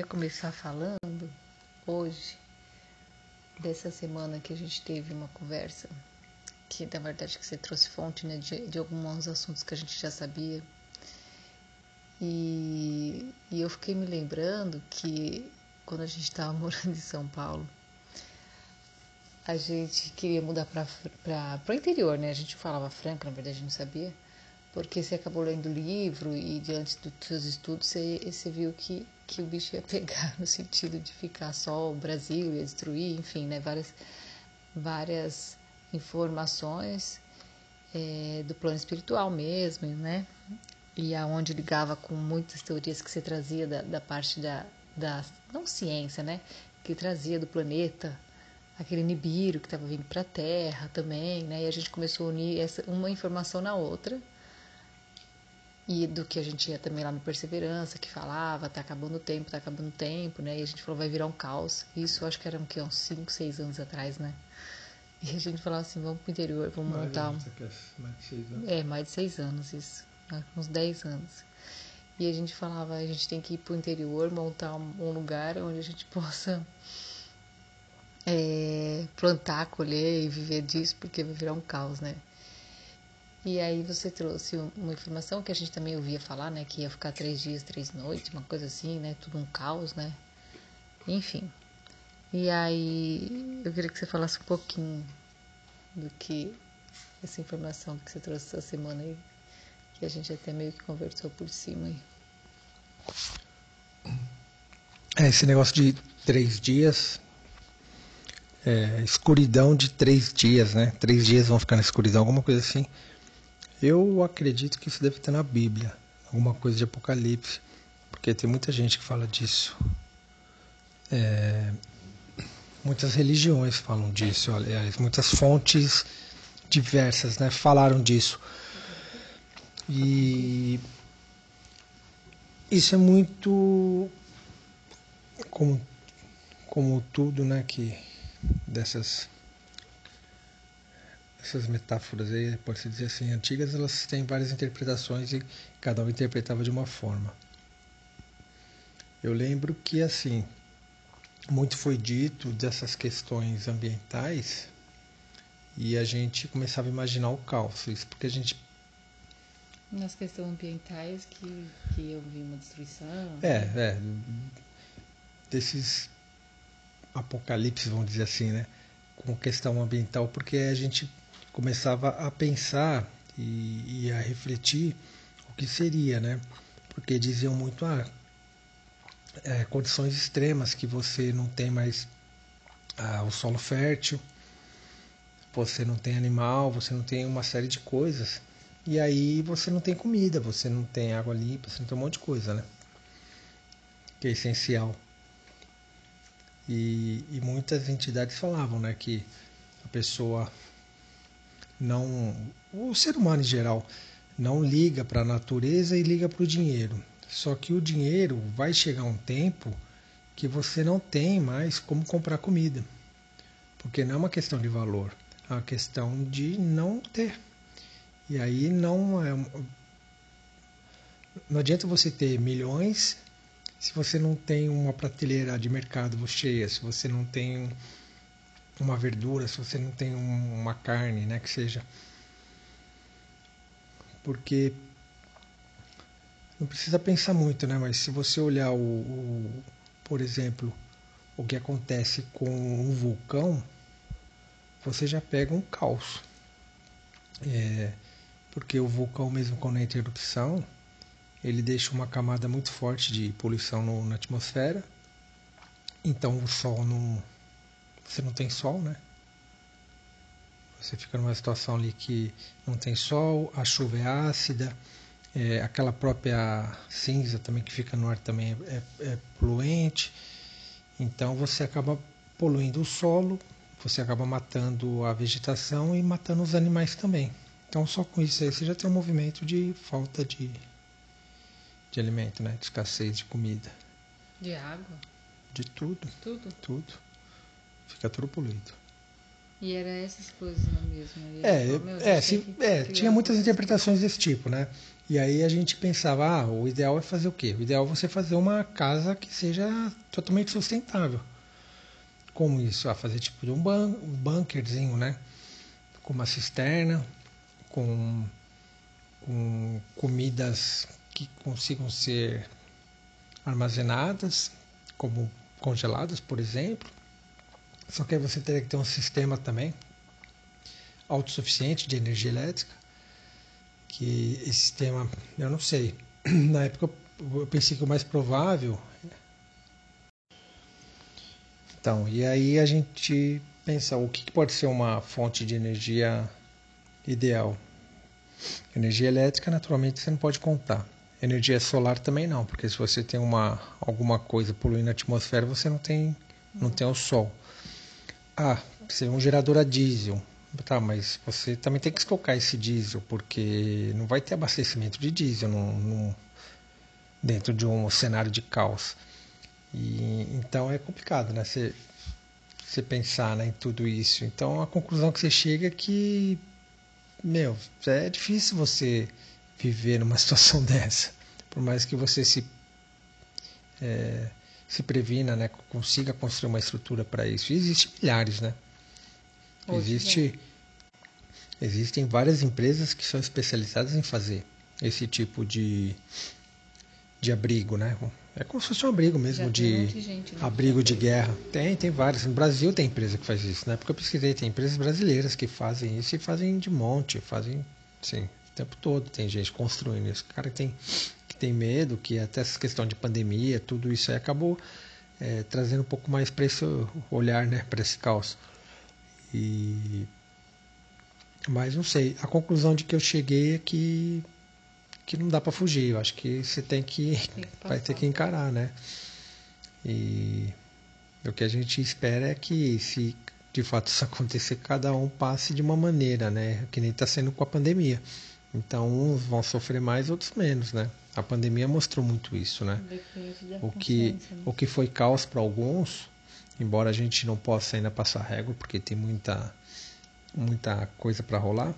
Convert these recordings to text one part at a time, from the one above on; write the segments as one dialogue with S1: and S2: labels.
S1: queria começar falando hoje dessa semana que a gente teve uma conversa que na verdade que você trouxe fonte né, de, de alguns assuntos que a gente já sabia e, e eu fiquei me lembrando que quando a gente estava morando em São Paulo a gente queria mudar para o interior, né? A gente falava franca, na verdade não sabia, porque você acabou lendo livro e diante dos seus estudos você, você viu que, que o bicho ia pegar no sentido de ficar só o Brasil, ia destruir, enfim, né? Várias, várias informações é, do plano espiritual mesmo, né? E aonde ligava com muitas teorias que você trazia da, da parte da, da, não ciência, né? Que trazia do planeta, aquele Nibiru que estava vindo para a Terra também, né? E a gente começou a unir essa, uma informação na outra. E do que a gente ia também lá no Perseverança, que falava, tá acabando o tempo, tá acabando o tempo, né? E a gente falou, vai virar um caos. Isso acho que era que, uns 5, 6 anos atrás, né? E a gente falava assim, vamos pro interior, vamos mais montar um...
S2: Mais de 6 anos.
S1: É, mais de 6 anos, isso. Uns 10 anos. E a gente falava, a gente tem que ir pro interior, montar um lugar onde a gente possa é, plantar, colher e viver disso, porque vai virar um caos, né? E aí você trouxe uma informação que a gente também ouvia falar, né? Que ia ficar três dias, três noites, uma coisa assim, né? Tudo um caos, né? Enfim. E aí eu queria que você falasse um pouquinho do que essa informação que você trouxe essa semana aí, que a gente até meio que conversou por cima aí.
S2: É, esse negócio de três dias é, escuridão de três dias, né? Três dias vão ficar na escuridão, alguma coisa assim. Eu acredito que isso deve estar na Bíblia, alguma coisa de Apocalipse, porque tem muita gente que fala disso. É, muitas religiões falam disso, aliás, muitas fontes diversas, né? Falaram disso. E isso é muito como, como tudo, né? Que dessas essas metáforas aí, pode-se dizer assim, antigas, elas têm várias interpretações e cada um interpretava de uma forma. Eu lembro que, assim, muito foi dito dessas questões ambientais e a gente começava a imaginar o caos, isso porque a gente...
S1: Nas questões ambientais que, que eu vi uma destruição...
S2: É, é, desses apocalipse, vamos dizer assim, né? com questão ambiental, porque a gente começava a pensar e, e, a refletir o que seria, né? Porque diziam muito, ah, é, condições extremas que você não tem mais ah, o solo fértil, você não tem animal, você não tem uma série de coisas. E aí você não tem comida, você não tem água limpa, você não tem um monte de coisa, né? Que é essencial. E, e muitas entidades falavam né, que a pessoa não. O ser humano em geral não liga para a natureza e liga para o dinheiro. Só que o dinheiro vai chegar um tempo que você não tem mais como comprar comida. Porque não é uma questão de valor, é uma questão de não ter. E aí não é. Não adianta você ter milhões se você não tem uma prateleira de mercado cheia, se você não tem uma verdura, se você não tem uma carne, né, que seja. Porque não precisa pensar muito, né, mas se você olhar o, o por exemplo, o que acontece com um vulcão, você já pega um caos. É, porque o vulcão mesmo quando entra em erupção, ele deixa uma camada muito forte de poluição no, na atmosfera. Então o sol não. Você não tem sol, né? Você fica numa situação ali que não tem sol, a chuva é ácida, é, aquela própria cinza também que fica no ar também é, é poluente. Então você acaba poluindo o solo, você acaba matando a vegetação e matando os animais também. Então só com isso aí você já tem um movimento de falta de de alimento, né? De escassez de comida.
S1: De água?
S2: De tudo.
S1: Tudo?
S2: Tudo. Fica poluído.
S1: E era essas coisas mesmo?
S2: É, é, sim, é tinha muitas interpretações desse tipo, né? E aí a gente pensava, ah, o ideal é fazer o quê? O ideal é você fazer uma casa que seja totalmente sustentável. Como isso? Ah, fazer tipo de um, ban um bunkerzinho, né? Com uma cisterna, com, com comidas que consigam ser armazenadas, como congeladas, por exemplo. Só que aí você teria que ter um sistema também autossuficiente de energia elétrica que esse sistema, eu não sei. Na época eu pensei que o mais provável. Então, e aí a gente pensa o que pode ser uma fonte de energia ideal. Energia elétrica, naturalmente, você não pode contar. Energia solar também não, porque se você tem uma alguma coisa poluindo a atmosfera, você não tem não tem o sol. Ah, ser um gerador a diesel. Tá, mas você também tem que estocar esse diesel, porque não vai ter abastecimento de diesel no, no, dentro de um cenário de caos. E, então é complicado, né? Você, você pensar né, em tudo isso. Então a conclusão que você chega é que, meu, é difícil você viver numa situação dessa. Por mais que você se, é, se previna, né, consiga construir uma estrutura para isso. E existem milhares, né? Existe, existem várias empresas que são especializadas em fazer esse tipo de, de abrigo, né? É como se fosse um abrigo mesmo, Já de, gente, né? abrigo de guerra. Tem, tem várias. No Brasil tem empresa que faz isso, né? Porque eu pesquisei, tem empresas brasileiras que fazem isso e fazem de monte, fazem, sim, o tempo todo. Tem gente construindo isso. O cara tem, tem medo, que até essa questão de pandemia, tudo isso aí acabou é, trazendo um pouco mais para esse olhar, né? Para esse caos. E mas não sei, a conclusão de que eu cheguei é que que não dá para fugir. Eu acho que você tem que, tem que vai ter que encarar, né? E o que a gente espera é que se de fato isso acontecer, cada um passe de uma maneira, né? Que nem está sendo com a pandemia. Então uns vão sofrer mais, outros menos, né? A pandemia mostrou muito isso, né? O que, né? o que foi caos para alguns embora a gente não possa ainda passar régua, porque tem muita, muita coisa para rolar.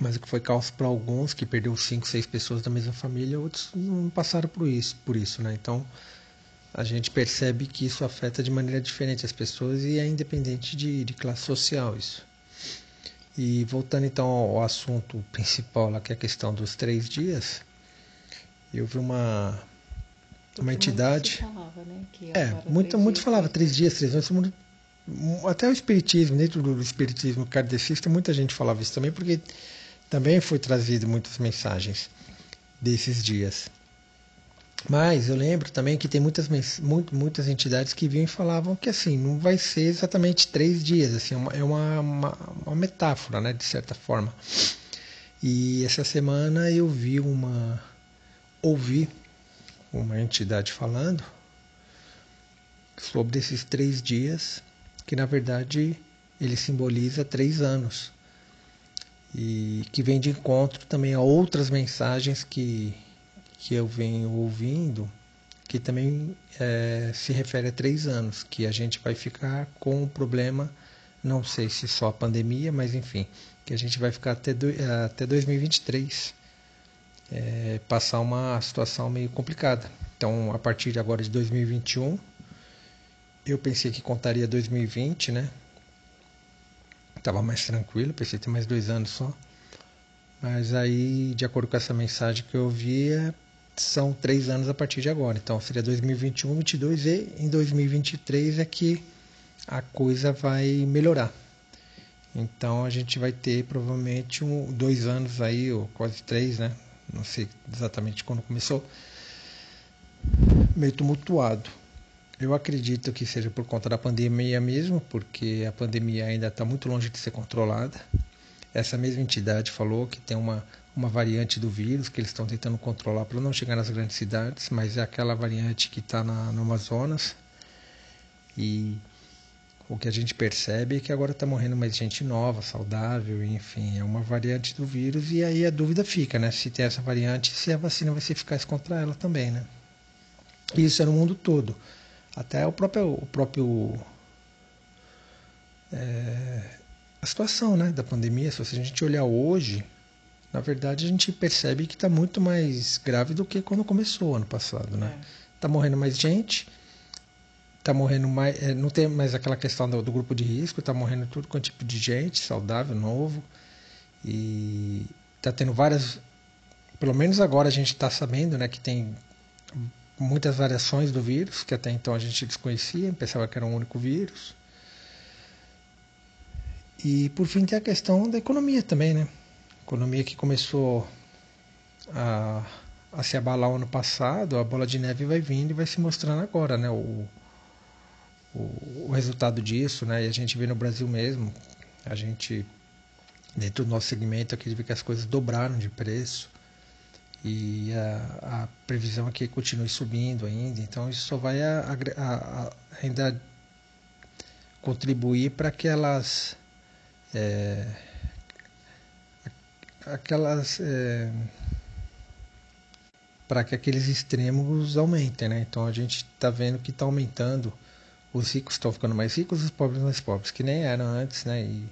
S2: Mas o que foi caos para alguns, que perdeu cinco, seis pessoas da mesma família, outros não passaram por isso, por isso, né? Então a gente percebe que isso afeta de maneira diferente as pessoas e é independente de, de classe social isso. E voltando então ao assunto principal lá, que é a questão dos três dias, eu vi uma, uma entidade. Falava, né? é, muito, muito falava três dias, três noites. Até o Espiritismo, dentro do Espiritismo kardecista, muita gente falava isso também, porque também foi trazido muitas mensagens desses dias. Mas eu lembro também que tem muitas, muito, muitas entidades que vinham e falavam que assim, não vai ser exatamente três dias, assim, é uma, uma, uma metáfora, né, de certa forma. E essa semana eu vi uma. ouvi uma entidade falando sobre esses três dias, que na verdade ele simboliza três anos e que vem de encontro também a outras mensagens que, que eu venho ouvindo, que também é, se refere a três anos, que a gente vai ficar com o problema, não sei se só a pandemia, mas enfim, que a gente vai ficar até, do, até 2023 é, passar uma situação meio complicada. Então, a partir de agora de 2021, eu pensei que contaria 2020, né? Tava mais tranquilo, pensei ter mais dois anos só. Mas aí, de acordo com essa mensagem que eu vi, é, são três anos a partir de agora. Então, seria 2021, 2022 e em 2023 é que a coisa vai melhorar. Então, a gente vai ter provavelmente um, dois anos aí, ou quase três, né? não sei exatamente quando começou, meio tumultuado. Eu acredito que seja por conta da pandemia mesmo, porque a pandemia ainda está muito longe de ser controlada. Essa mesma entidade falou que tem uma, uma variante do vírus que eles estão tentando controlar para não chegar nas grandes cidades, mas é aquela variante que está no Amazonas. E o que a gente percebe é que agora está morrendo mais gente nova, saudável, enfim, é uma variante do vírus e aí a dúvida fica, né? Se tem essa variante, se a vacina vai ser eficaz contra ela também, né? Isso é no mundo todo. Até o próprio, o próprio é, a situação, né, da pandemia. Se a gente olhar hoje, na verdade a gente percebe que está muito mais grave do que quando começou ano passado, né? É. Tá morrendo mais gente, tá morrendo mais, é, não tem mais aquela questão do, do, grupo de risco, tá morrendo tudo com tipo de gente saudável, novo e tá tendo várias, pelo menos agora a gente está sabendo, né, que tem muitas variações do vírus que até então a gente desconhecia, pensava que era um único vírus. E por fim tem a questão da economia também, né? Economia que começou a, a se abalar o ano passado, a bola de neve vai vindo e vai se mostrando agora, né? O, o, o resultado disso, né? E a gente vê no Brasil mesmo, a gente dentro do nosso segmento aqui vê que as coisas dobraram de preço e a, a previsão é que continue subindo ainda, então isso só vai a, a, ainda contribuir para que elas é, aquelas é, para que aqueles extremos aumentem, né? Então a gente está vendo que está aumentando, os ricos estão ficando mais ricos, os pobres mais pobres, que nem eram antes, né? E,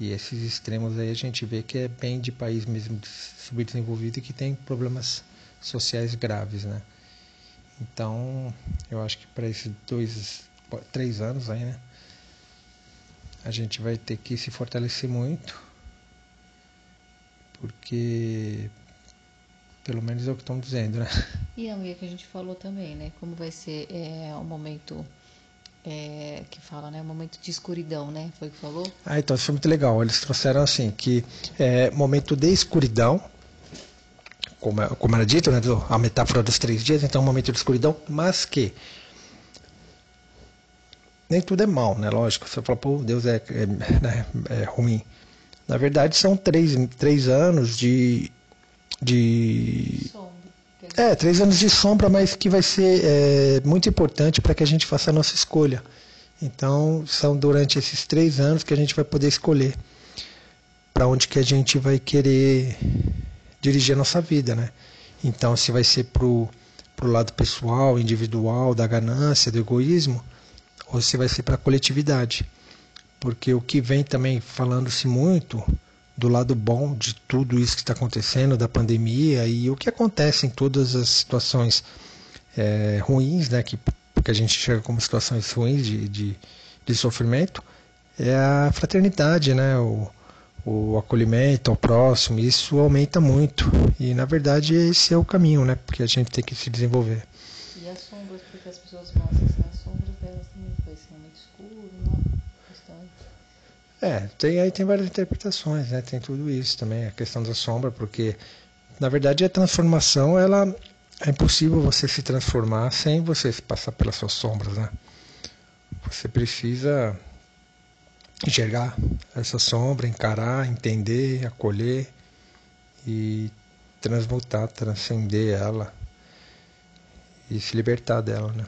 S2: e esses extremos aí a gente vê que é bem de país mesmo subdesenvolvido e que tem problemas sociais graves, né? Então eu acho que para esses dois, três anos aí, né? A gente vai ter que se fortalecer muito, porque pelo menos é o que estão dizendo, né?
S1: E a amiga que a gente falou também, né? Como vai ser é, um momento é, que fala, né? Um momento de escuridão, né? Foi o que falou?
S2: Ah, então isso foi muito legal. Eles trouxeram assim que é momento de escuridão, como, é, como era dito, né? A metáfora dos três dias, então um momento de escuridão, mas que nem tudo é mal, né? Lógico, você fala, pô, Deus é, é, né, é ruim. Na verdade, são três, três anos de. de é, três anos de sombra, mas que vai ser é, muito importante para que a gente faça a nossa escolha. Então, são durante esses três anos que a gente vai poder escolher para onde que a gente vai querer dirigir a nossa vida, né? Então, se vai ser pro, pro lado pessoal, individual, da ganância, do egoísmo, se vai ser para a coletividade. Porque o que vem também falando-se muito do lado bom de tudo isso que está acontecendo, da pandemia e o que acontece em todas as situações é, ruins, né, que, que a gente chega como situações ruins de, de, de sofrimento, é a fraternidade, né, o, o acolhimento ao próximo, isso aumenta muito. E na verdade esse é o caminho, né, porque a gente tem que se desenvolver.
S1: E as sombras, porque as pessoas mostram assim, escuro, né?
S2: É, tem, aí tem várias interpretações, né? Tem tudo isso também, a questão da sombra, porque na verdade a transformação ela é impossível você se transformar sem você passar pelas suas sombras, né? Você precisa enxergar essa sombra, encarar, entender, acolher e transmutar, transcender ela e se libertar dela, né?